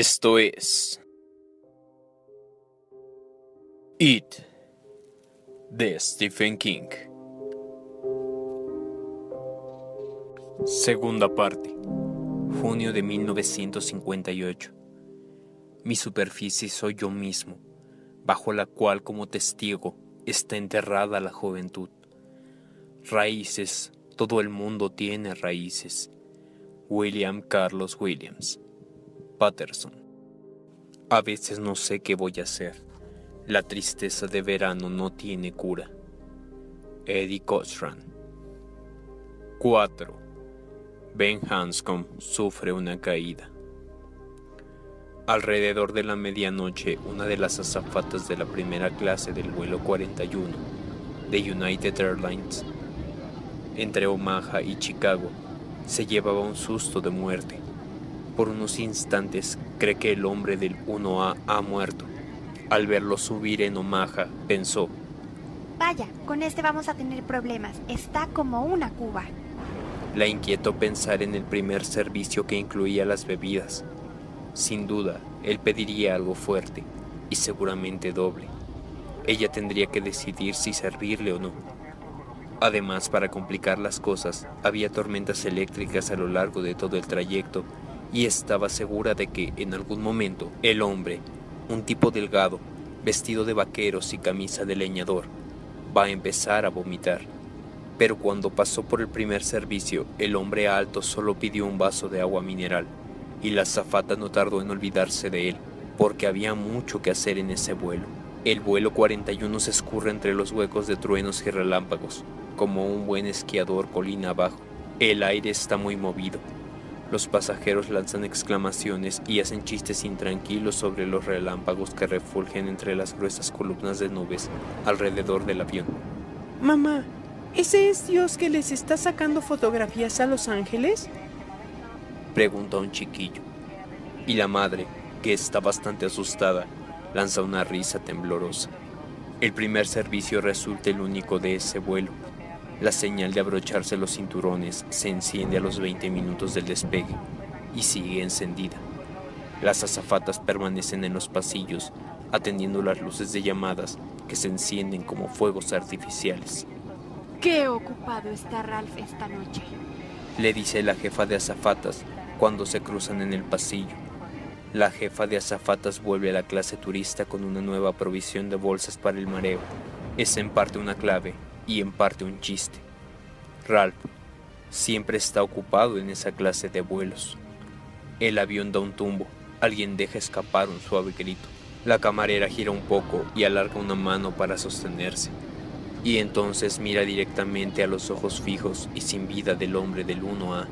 Esto es It de Stephen King. Segunda parte. Junio de 1958. Mi superficie soy yo mismo, bajo la cual como testigo está enterrada la juventud. Raíces, todo el mundo tiene raíces. William Carlos Williams. Patterson. A veces no sé qué voy a hacer. La tristeza de verano no tiene cura. Eddie Cochran. 4. Ben Hanscom sufre una caída. Alrededor de la medianoche, una de las azafatas de la primera clase del vuelo 41 de United Airlines entre Omaha y Chicago se llevaba un susto de muerte por unos instantes cree que el hombre del 1A ha muerto. Al verlo subir en Omaha, pensó, Vaya, con este vamos a tener problemas. Está como una cuba. La inquietó pensar en el primer servicio que incluía las bebidas. Sin duda, él pediría algo fuerte y seguramente doble. Ella tendría que decidir si servirle o no. Además, para complicar las cosas, había tormentas eléctricas a lo largo de todo el trayecto y estaba segura de que en algún momento el hombre, un tipo delgado, vestido de vaqueros y camisa de leñador, va a empezar a vomitar. Pero cuando pasó por el primer servicio, el hombre alto solo pidió un vaso de agua mineral, y la zafata no tardó en olvidarse de él, porque había mucho que hacer en ese vuelo. El vuelo 41 se escurre entre los huecos de truenos y relámpagos, como un buen esquiador colina abajo. El aire está muy movido, los pasajeros lanzan exclamaciones y hacen chistes intranquilos sobre los relámpagos que refulgen entre las gruesas columnas de nubes alrededor del avión. Mamá, ¿ese es Dios que les está sacando fotografías a los ángeles? Pregunta un chiquillo. Y la madre, que está bastante asustada, lanza una risa temblorosa. El primer servicio resulta el único de ese vuelo la señal de abrocharse los cinturones se enciende a los 20 minutos del despegue y sigue encendida. Las azafatas permanecen en los pasillos atendiendo las luces de llamadas que se encienden como fuegos artificiales. Qué ocupado está Ralph esta noche, le dice la jefa de azafatas cuando se cruzan en el pasillo. La jefa de azafatas vuelve a la clase turista con una nueva provisión de bolsas para el mareo. Es en parte una clave y en parte un chiste. Ralph siempre está ocupado en esa clase de vuelos. El avión da un tumbo, alguien deja escapar un suave grito. La camarera gira un poco y alarga una mano para sostenerse. Y entonces mira directamente a los ojos fijos y sin vida del hombre del 1A.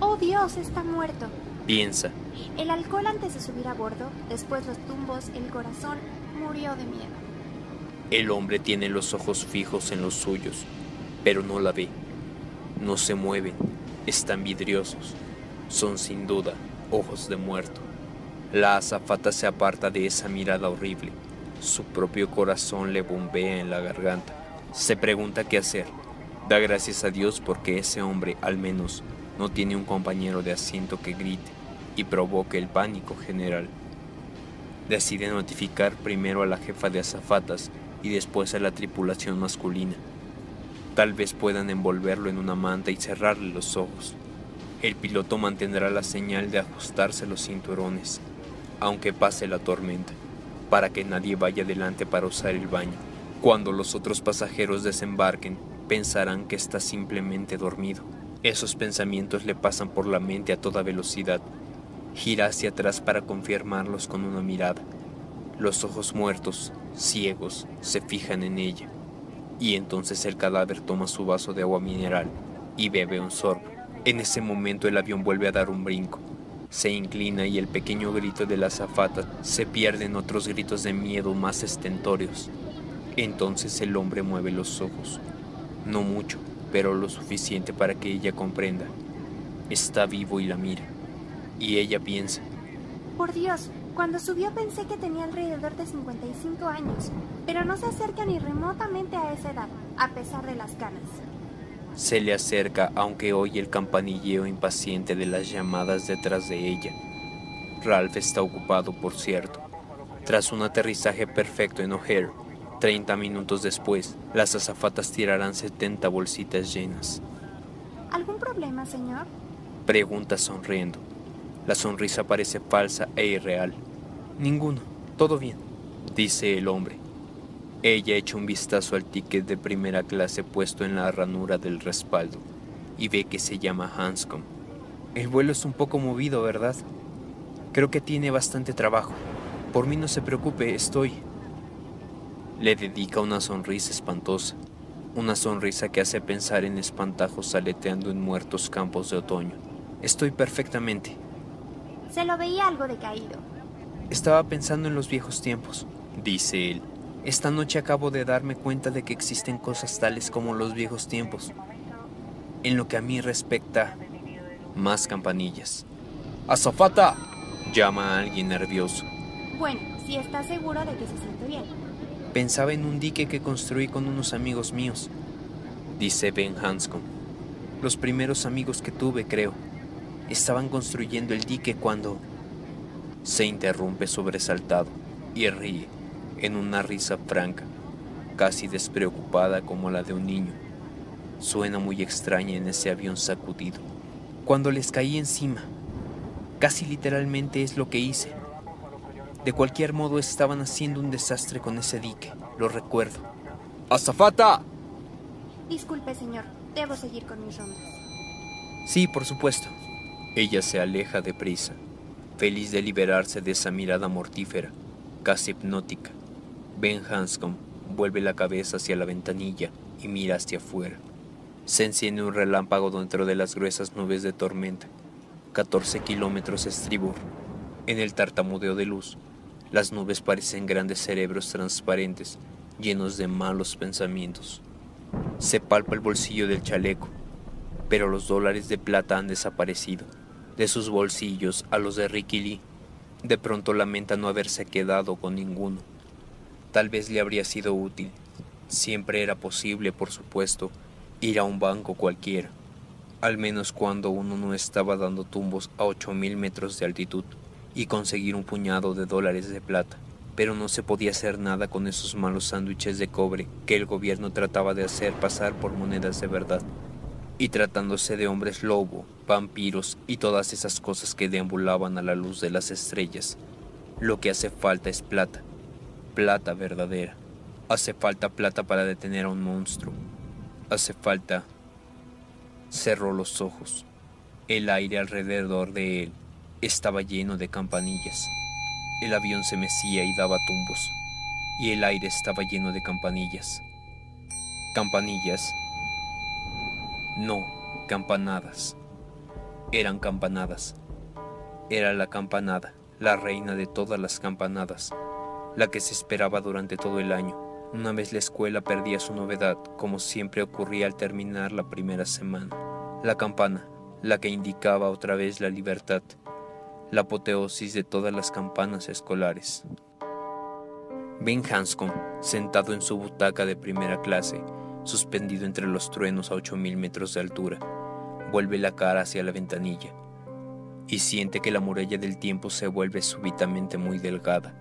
¡Oh Dios, está muerto! Piensa. El alcohol antes de subir a bordo, después los tumbos, el corazón, murió de miedo. El hombre tiene los ojos fijos en los suyos, pero no la ve. No se mueven, están vidriosos. Son sin duda ojos de muerto. La azafata se aparta de esa mirada horrible. Su propio corazón le bombea en la garganta. Se pregunta qué hacer. Da gracias a Dios porque ese hombre, al menos, no tiene un compañero de asiento que grite y provoque el pánico general. Decide notificar primero a la jefa de azafatas y después a la tripulación masculina. Tal vez puedan envolverlo en una manta y cerrarle los ojos. El piloto mantendrá la señal de ajustarse los cinturones, aunque pase la tormenta, para que nadie vaya adelante para usar el baño. Cuando los otros pasajeros desembarquen, pensarán que está simplemente dormido. Esos pensamientos le pasan por la mente a toda velocidad. Gira hacia atrás para confirmarlos con una mirada. Los ojos muertos, ciegos, se fijan en ella. Y entonces el cadáver toma su vaso de agua mineral y bebe un sorbo. En ese momento el avión vuelve a dar un brinco. Se inclina y el pequeño grito de la azafata se pierde en otros gritos de miedo más estentóreos. Entonces el hombre mueve los ojos. No mucho, pero lo suficiente para que ella comprenda. Está vivo y la mira. Y ella piensa. Por Dios, cuando subió pensé que tenía alrededor de 55 años, pero no se acerca ni remotamente a esa edad, a pesar de las canas. Se le acerca aunque oye el campanilleo impaciente de las llamadas detrás de ella. Ralph está ocupado, por cierto. Tras un aterrizaje perfecto en O'Hare, 30 minutos después, las azafatas tirarán 70 bolsitas llenas. ¿Algún problema, señor? Pregunta sonriendo. La sonrisa parece falsa e irreal. Ninguno, todo bien, dice el hombre. Ella echa un vistazo al ticket de primera clase puesto en la ranura del respaldo y ve que se llama Hanscom. El vuelo es un poco movido, ¿verdad? Creo que tiene bastante trabajo. Por mí no se preocupe, estoy. Le dedica una sonrisa espantosa, una sonrisa que hace pensar en espantajos aleteando en muertos campos de otoño. Estoy perfectamente. Se lo veía algo decaído. Estaba pensando en los viejos tiempos, dice él. Esta noche acabo de darme cuenta de que existen cosas tales como los viejos tiempos. En lo que a mí respecta, más campanillas. ¡Azafata! llama a alguien nervioso. Bueno, si está seguro de que se siente bien. Pensaba en un dique que construí con unos amigos míos, dice Ben Hanscom. Los primeros amigos que tuve, creo. Estaban construyendo el dique cuando... Se interrumpe sobresaltado y ríe en una risa franca, casi despreocupada como la de un niño. Suena muy extraña en ese avión sacudido. Cuando les caí encima, casi literalmente es lo que hice. De cualquier modo estaban haciendo un desastre con ese dique, lo recuerdo. ¡Azafata! Disculpe, señor, debo seguir con mis rondas. Sí, por supuesto. Ella se aleja deprisa, feliz de liberarse de esa mirada mortífera, casi hipnótica. Ben Hanscom vuelve la cabeza hacia la ventanilla y mira hacia afuera. Se enciende un relámpago dentro de las gruesas nubes de tormenta. 14 kilómetros estribor. En el tartamudeo de luz, las nubes parecen grandes cerebros transparentes, llenos de malos pensamientos. Se palpa el bolsillo del chaleco, pero los dólares de plata han desaparecido. De sus bolsillos a los de Ricky Lee, de pronto lamenta no haberse quedado con ninguno. Tal vez le habría sido útil. Siempre era posible, por supuesto, ir a un banco cualquiera, al menos cuando uno no estaba dando tumbos a ocho mil metros de altitud y conseguir un puñado de dólares de plata, pero no se podía hacer nada con esos malos sándwiches de cobre que el gobierno trataba de hacer pasar por monedas de verdad. Y tratándose de hombres lobo, vampiros y todas esas cosas que deambulaban a la luz de las estrellas, lo que hace falta es plata, plata verdadera. Hace falta plata para detener a un monstruo. Hace falta... Cerró los ojos. El aire alrededor de él estaba lleno de campanillas. El avión se mecía y daba tumbos, y el aire estaba lleno de campanillas. Campanillas. No, campanadas. Eran campanadas. Era la campanada, la reina de todas las campanadas, la que se esperaba durante todo el año. Una vez la escuela perdía su novedad, como siempre ocurría al terminar la primera semana. La campana, la que indicaba otra vez la libertad, la apoteosis de todas las campanas escolares. Ben Hanscom, sentado en su butaca de primera clase, suspendido entre los truenos a ocho mil metros de altura, vuelve la cara hacia la ventanilla y siente que la muralla del tiempo se vuelve súbitamente muy delgada.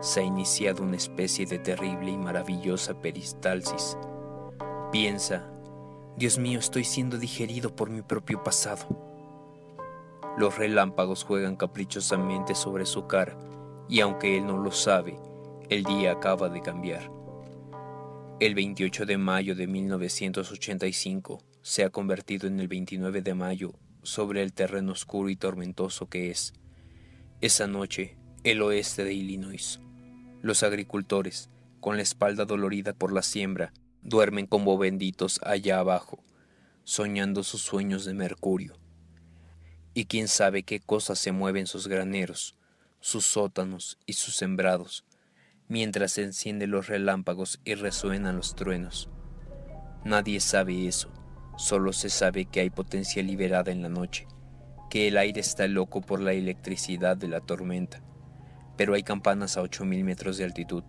Se ha iniciado una especie de terrible y maravillosa peristalsis. Piensa, Dios mío, estoy siendo digerido por mi propio pasado. Los relámpagos juegan caprichosamente sobre su cara y aunque él no lo sabe, el día acaba de cambiar. El 28 de mayo de 1985 se ha convertido en el 29 de mayo sobre el terreno oscuro y tormentoso que es. Esa noche, el oeste de Illinois. Los agricultores, con la espalda dolorida por la siembra, duermen como benditos allá abajo, soñando sus sueños de mercurio y quién sabe qué cosas se mueven sus graneros, sus sótanos y sus sembrados, mientras se encienden los relámpagos y resuenan los truenos. Nadie sabe eso, solo se sabe que hay potencia liberada en la noche, que el aire está loco por la electricidad de la tormenta, pero hay campanas a ocho mil metros de altitud.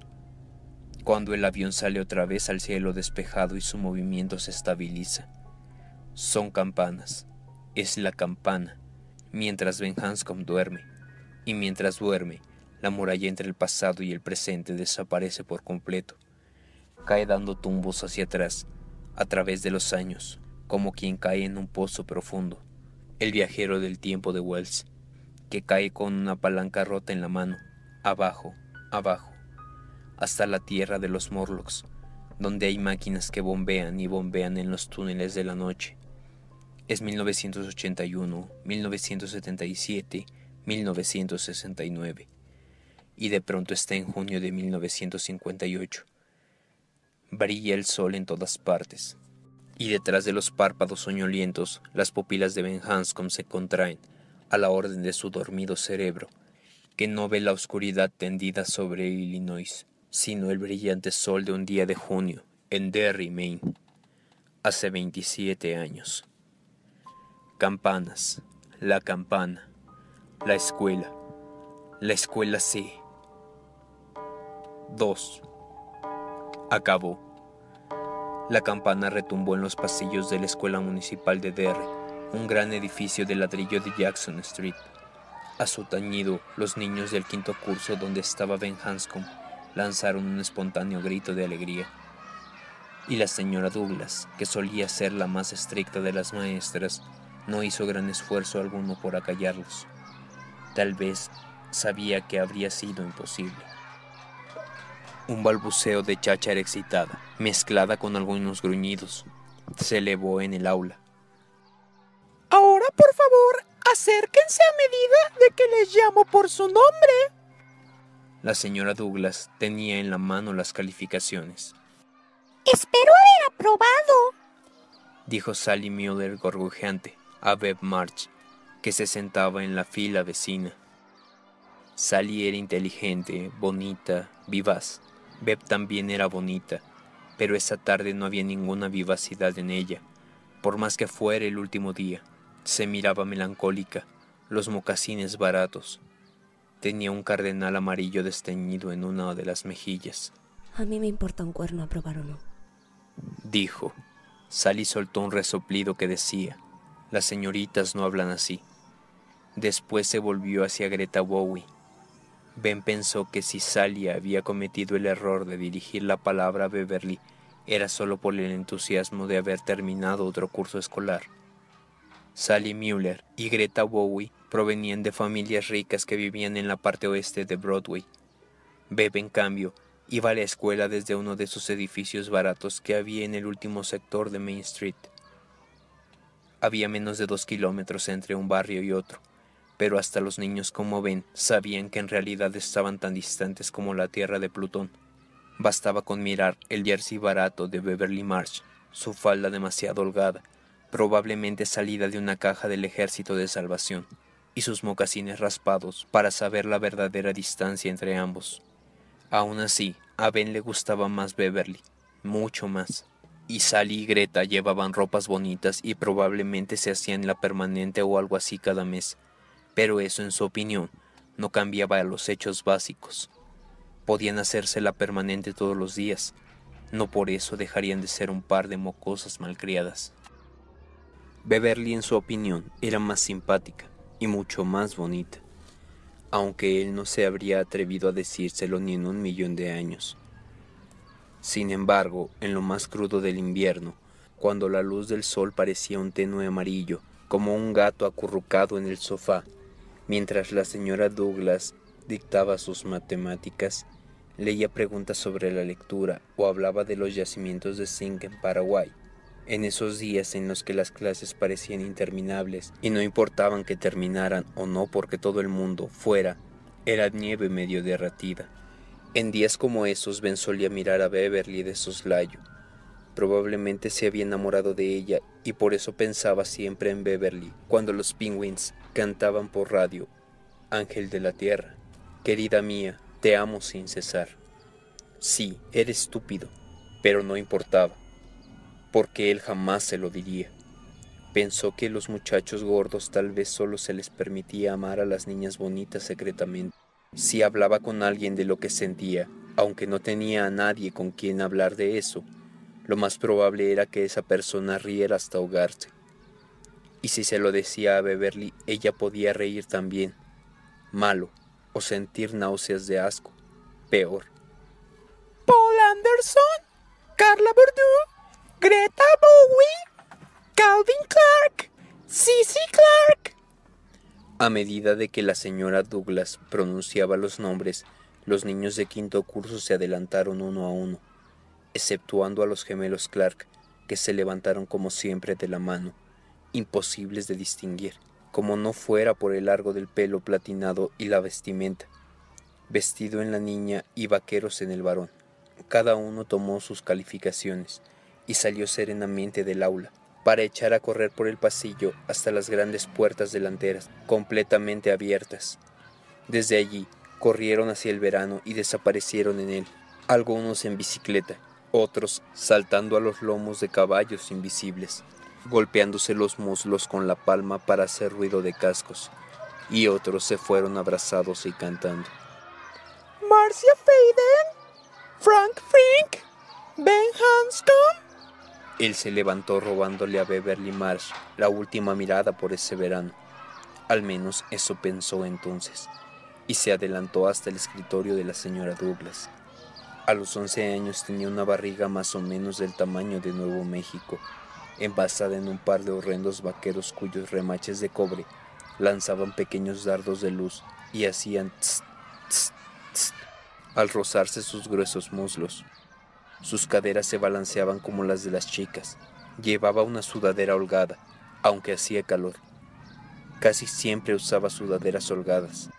Cuando el avión sale otra vez al cielo despejado y su movimiento se estabiliza, son campanas, es la campana, mientras Ben Hanscom duerme. y mientras duerme, la muralla entre el pasado y el presente desaparece por completo. Cae dando tumbos hacia atrás, a través de los años, como quien cae en un pozo profundo. El viajero del tiempo de Wells, que cae con una palanca rota en la mano, abajo, abajo, hasta la tierra de los Morlocks, donde hay máquinas que bombean y bombean en los túneles de la noche. Es 1981, 1977, 1969 y de pronto está en junio de 1958. Brilla el sol en todas partes, y detrás de los párpados soñolientos las pupilas de Ben Hanscom se contraen a la orden de su dormido cerebro, que no ve la oscuridad tendida sobre Illinois, sino el brillante sol de un día de junio en Derry, Maine, hace 27 años. Campanas, la campana, la escuela, la escuela sí 2. Acabó. La campana retumbó en los pasillos de la Escuela Municipal de Derry, un gran edificio de ladrillo de Jackson Street. A su tañido, los niños del quinto curso donde estaba Ben Hanscom lanzaron un espontáneo grito de alegría. Y la señora Douglas, que solía ser la más estricta de las maestras, no hizo gran esfuerzo alguno por acallarlos. Tal vez sabía que habría sido imposible. Un balbuceo de cháchara excitada, mezclada con algunos gruñidos, se elevó en el aula. Ahora, por favor, acérquense a medida de que les llamo por su nombre. La señora Douglas tenía en la mano las calificaciones. Espero haber aprobado, dijo Sally Mueller gorgojeante a Beb March, que se sentaba en la fila vecina. Sally era inteligente, bonita, vivaz. Beb también era bonita, pero esa tarde no había ninguna vivacidad en ella. Por más que fuera el último día, se miraba melancólica, los mocasines baratos. Tenía un cardenal amarillo desteñido en una de las mejillas. A mí me importa un cuerno aprobar o no. Dijo. Sally soltó un resoplido que decía, las señoritas no hablan así. Después se volvió hacia Greta Bowie Ben pensó que si Sally había cometido el error de dirigir la palabra a Beverly era solo por el entusiasmo de haber terminado otro curso escolar. Sally Mueller y Greta Bowie provenían de familias ricas que vivían en la parte oeste de Broadway. Beb, en cambio, iba a la escuela desde uno de esos edificios baratos que había en el último sector de Main Street. Había menos de dos kilómetros entre un barrio y otro pero hasta los niños como ven sabían que en realidad estaban tan distantes como la Tierra de Plutón. Bastaba con mirar el jersey barato de Beverly Marsh, su falda demasiado holgada, probablemente salida de una caja del Ejército de Salvación, y sus mocasines raspados para saber la verdadera distancia entre ambos. Aún así, a Ben le gustaba más Beverly, mucho más. Y Sally y Greta llevaban ropas bonitas y probablemente se hacían la permanente o algo así cada mes, pero eso en su opinión no cambiaba los hechos básicos. Podían hacérsela permanente todos los días, no por eso dejarían de ser un par de mocosas malcriadas. Beverly en su opinión era más simpática y mucho más bonita, aunque él no se habría atrevido a decírselo ni en un millón de años. Sin embargo, en lo más crudo del invierno, cuando la luz del sol parecía un tenue amarillo, como un gato acurrucado en el sofá, Mientras la señora Douglas dictaba sus matemáticas, leía preguntas sobre la lectura o hablaba de los yacimientos de zinc en Paraguay. En esos días en los que las clases parecían interminables y no importaban que terminaran o no porque todo el mundo fuera, era nieve medio derratida. En días como esos Ben solía mirar a Beverly de soslayo. Probablemente se había enamorado de ella y por eso pensaba siempre en Beverly cuando los Penguins cantaban por radio, Ángel de la Tierra, querida mía, te amo sin cesar. Sí, era estúpido, pero no importaba, porque él jamás se lo diría. Pensó que los muchachos gordos tal vez solo se les permitía amar a las niñas bonitas secretamente. Si hablaba con alguien de lo que sentía, aunque no tenía a nadie con quien hablar de eso, lo más probable era que esa persona riera hasta ahogarse. Y si se lo decía a Beverly, ella podía reír también. malo, o sentir náuseas de asco, peor. Paul Anderson, Carla Bourdieu, Greta Bowie, Calvin Clark, Sissy Clark. A medida de que la señora Douglas pronunciaba los nombres, los niños de quinto curso se adelantaron uno a uno, exceptuando a los gemelos Clark, que se levantaron como siempre de la mano, imposibles de distinguir, como no fuera por el largo del pelo platinado y la vestimenta, vestido en la niña y vaqueros en el varón. Cada uno tomó sus calificaciones y salió serenamente del aula, para echar a correr por el pasillo hasta las grandes puertas delanteras, completamente abiertas. Desde allí corrieron hacia el verano y desaparecieron en él, algunos en bicicleta, otros saltando a los lomos de caballos invisibles, golpeándose los muslos con la palma para hacer ruido de cascos, y otros se fueron abrazados y cantando. Marcia Faden, Frank Frink, Ben Hanscom. Él se levantó robándole a Beverly Marsh la última mirada por ese verano. Al menos eso pensó entonces, y se adelantó hasta el escritorio de la señora Douglas. A los once años tenía una barriga más o menos del tamaño de Nuevo México, envasada en un par de horrendos vaqueros cuyos remaches de cobre lanzaban pequeños dardos de luz y hacían tss, tss, tss, al rozarse sus gruesos muslos. Sus caderas se balanceaban como las de las chicas. Llevaba una sudadera holgada, aunque hacía calor. Casi siempre usaba sudaderas holgadas,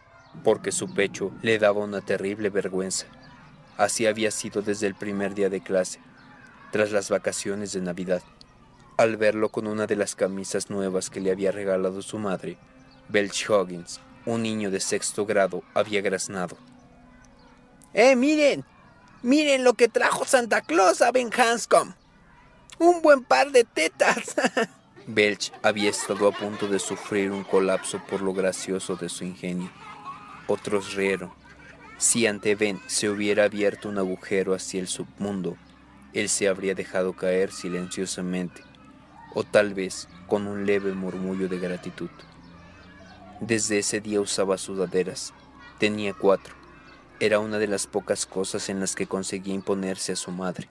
porque su pecho le daba una terrible vergüenza. Así había sido desde el primer día de clase, tras las vacaciones de Navidad. Al verlo con una de las camisas nuevas que le había regalado su madre, Belch Hoggins, un niño de sexto grado, había graznado. ¡Eh, miren! ¡Miren lo que trajo Santa Claus a Ben Hanscom! ¡Un buen par de tetas! Belch había estado a punto de sufrir un colapso por lo gracioso de su ingenio. Otros rieron. Si ante Ben se hubiera abierto un agujero hacia el submundo, él se habría dejado caer silenciosamente, o tal vez con un leve murmullo de gratitud. Desde ese día usaba sudaderas. Tenía cuatro. Era una de las pocas cosas en las que conseguía imponerse a su madre.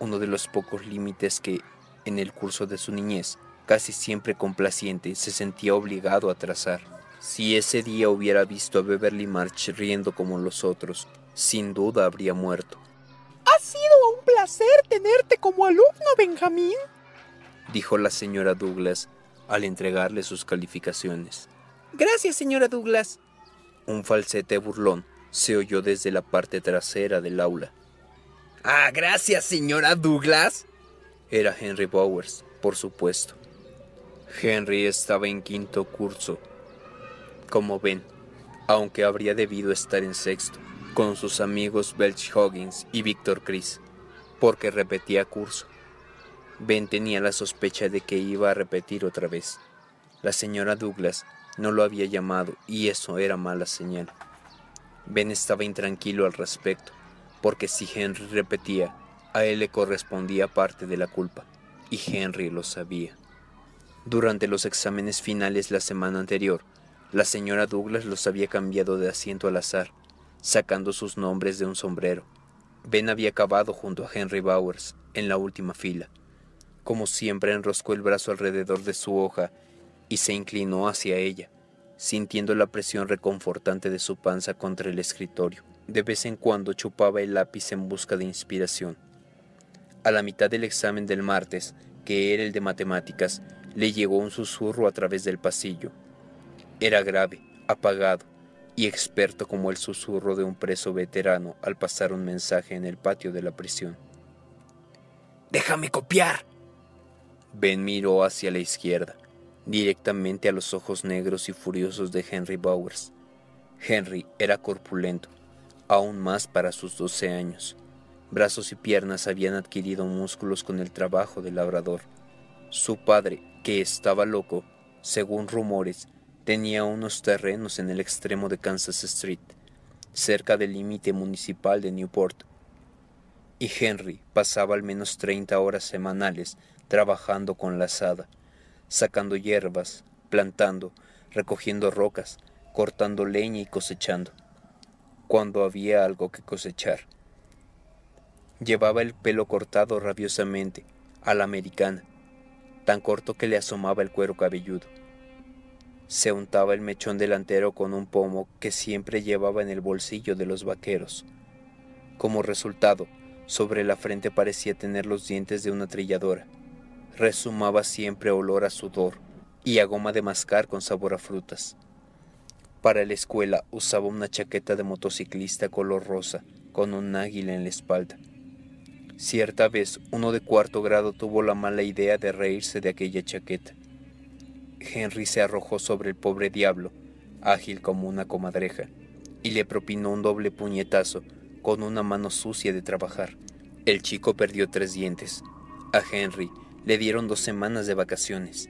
Uno de los pocos límites que, en el curso de su niñez, casi siempre complaciente, se sentía obligado a trazar. Si ese día hubiera visto a Beverly March riendo como los otros, sin duda habría muerto. Ha sido un placer tenerte como alumno, Benjamín, dijo la señora Douglas al entregarle sus calificaciones. Gracias, señora Douglas. Un falsete burlón se oyó desde la parte trasera del aula. Ah, gracias, señora Douglas. Era Henry Bowers, por supuesto. Henry estaba en quinto curso. Como ven, aunque habría debido estar en sexto, con sus amigos Belch Hoggins y Victor Chris, porque repetía curso. Ben tenía la sospecha de que iba a repetir otra vez. La señora Douglas no lo había llamado y eso era mala señal. Ben estaba intranquilo al respecto, porque si Henry repetía, a él le correspondía parte de la culpa, y Henry lo sabía. Durante los exámenes finales la semana anterior, la señora Douglas los había cambiado de asiento al azar, sacando sus nombres de un sombrero. Ben había acabado junto a Henry Bowers, en la última fila. Como siempre enroscó el brazo alrededor de su hoja y se inclinó hacia ella, sintiendo la presión reconfortante de su panza contra el escritorio. De vez en cuando chupaba el lápiz en busca de inspiración. A la mitad del examen del martes, que era el de matemáticas, le llegó un susurro a través del pasillo. Era grave, apagado y experto como el susurro de un preso veterano al pasar un mensaje en el patio de la prisión. Déjame copiar. Ben miró hacia la izquierda, directamente a los ojos negros y furiosos de Henry Bowers. Henry era corpulento, aún más para sus doce años. Brazos y piernas habían adquirido músculos con el trabajo del labrador. Su padre, que estaba loco, según rumores, tenía unos terrenos en el extremo de Kansas Street, cerca del límite municipal de Newport, y Henry pasaba al menos 30 horas semanales trabajando con la azada, sacando hierbas, plantando, recogiendo rocas, cortando leña y cosechando, cuando había algo que cosechar. Llevaba el pelo cortado rabiosamente, a la americana, tan corto que le asomaba el cuero cabelludo. Se untaba el mechón delantero con un pomo que siempre llevaba en el bolsillo de los vaqueros. Como resultado, sobre la frente parecía tener los dientes de una trilladora. Resumaba siempre olor a sudor y a goma de mascar con sabor a frutas. Para la escuela usaba una chaqueta de motociclista color rosa, con un águila en la espalda. Cierta vez uno de cuarto grado tuvo la mala idea de reírse de aquella chaqueta. Henry se arrojó sobre el pobre diablo, ágil como una comadreja, y le propinó un doble puñetazo con una mano sucia de trabajar. El chico perdió tres dientes. A Henry le dieron dos semanas de vacaciones.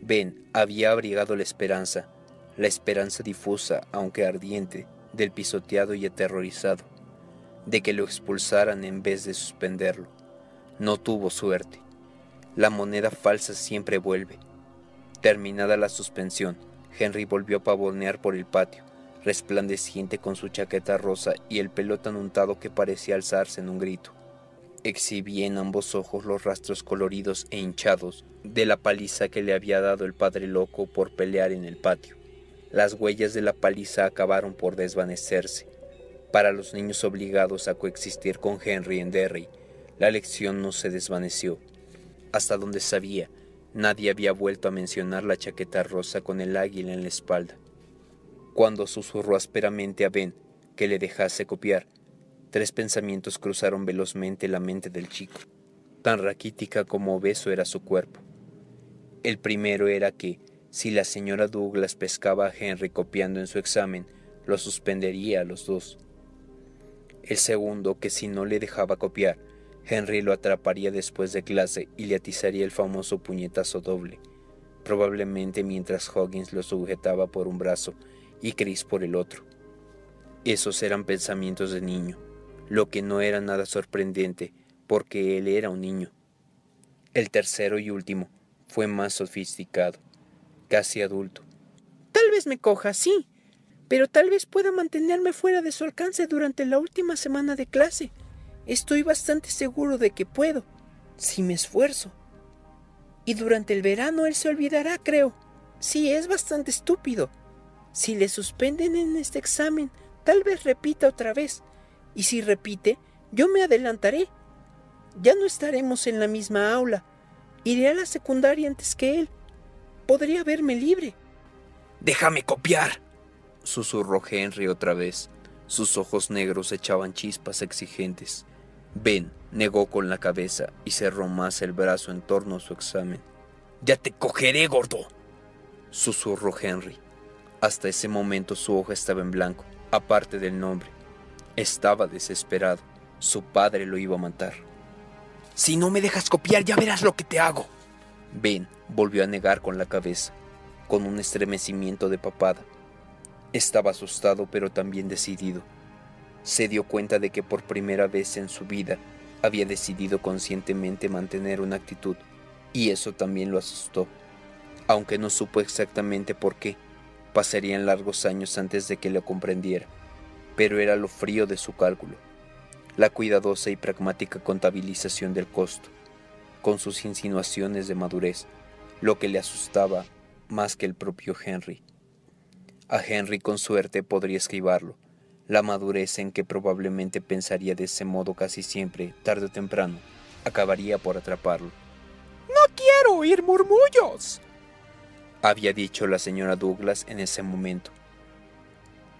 Ben había abrigado la esperanza, la esperanza difusa, aunque ardiente, del pisoteado y aterrorizado, de que lo expulsaran en vez de suspenderlo. No tuvo suerte. La moneda falsa siempre vuelve. Terminada la suspensión, Henry volvió a pavonear por el patio, resplandeciente con su chaqueta rosa y el pelo tan untado que parecía alzarse en un grito. Exhibía en ambos ojos los rastros coloridos e hinchados de la paliza que le había dado el padre loco por pelear en el patio. Las huellas de la paliza acabaron por desvanecerse. Para los niños obligados a coexistir con Henry en Derry, la lección no se desvaneció. Hasta donde sabía, nadie había vuelto a mencionar la chaqueta rosa con el águila en la espalda. Cuando susurró ásperamente a Ben que le dejase copiar, tres pensamientos cruzaron velozmente la mente del chico. Tan raquítica como obeso era su cuerpo. El primero era que, si la señora Douglas pescaba a Henry copiando en su examen, lo suspendería a los dos. El segundo, que si no le dejaba copiar, Henry lo atraparía después de clase y le atizaría el famoso puñetazo doble, probablemente mientras Hoggins lo sujetaba por un brazo y Chris por el otro. Esos eran pensamientos de niño, lo que no era nada sorprendente, porque él era un niño. El tercero y último fue más sofisticado, casi adulto. Tal vez me coja, sí, pero tal vez pueda mantenerme fuera de su alcance durante la última semana de clase. Estoy bastante seguro de que puedo, si me esfuerzo. Y durante el verano él se olvidará, creo. Sí, es bastante estúpido. Si le suspenden en este examen, tal vez repita otra vez. Y si repite, yo me adelantaré. Ya no estaremos en la misma aula. Iré a la secundaria antes que él. Podría verme libre. Déjame copiar, susurró Henry otra vez. Sus ojos negros echaban chispas exigentes. Ben negó con la cabeza y cerró más el brazo en torno a su examen. Ya te cogeré, gordo, susurró Henry. Hasta ese momento su hoja estaba en blanco, aparte del nombre. Estaba desesperado. Su padre lo iba a matar. Si no me dejas copiar, ya verás lo que te hago. Ben volvió a negar con la cabeza, con un estremecimiento de papada. Estaba asustado pero también decidido. Se dio cuenta de que por primera vez en su vida había decidido conscientemente mantener una actitud, y eso también lo asustó, aunque no supo exactamente por qué. Pasarían largos años antes de que lo comprendiera, pero era lo frío de su cálculo, la cuidadosa y pragmática contabilización del costo, con sus insinuaciones de madurez, lo que le asustaba más que el propio Henry. A Henry con suerte podría esquivarlo, la madurez en que probablemente pensaría de ese modo casi siempre, tarde o temprano, acabaría por atraparlo. No quiero oír murmullos, había dicho la señora Douglas en ese momento.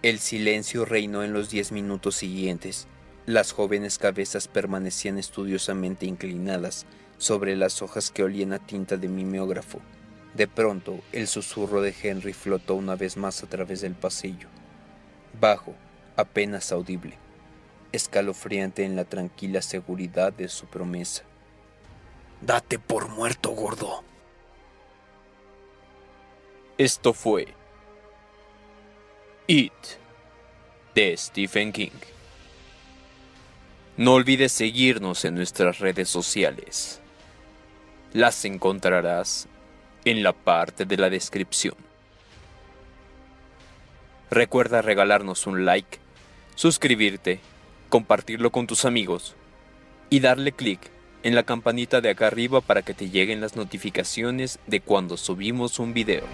El silencio reinó en los diez minutos siguientes. Las jóvenes cabezas permanecían estudiosamente inclinadas sobre las hojas que olían a tinta de mimeógrafo. De pronto, el susurro de Henry flotó una vez más a través del pasillo, bajo, apenas audible, escalofriante en la tranquila seguridad de su promesa. Date por muerto, gordo. Esto fue It de Stephen King. No olvides seguirnos en nuestras redes sociales. Las encontrarás en la parte de la descripción. Recuerda regalarnos un like, suscribirte, compartirlo con tus amigos y darle clic en la campanita de acá arriba para que te lleguen las notificaciones de cuando subimos un video.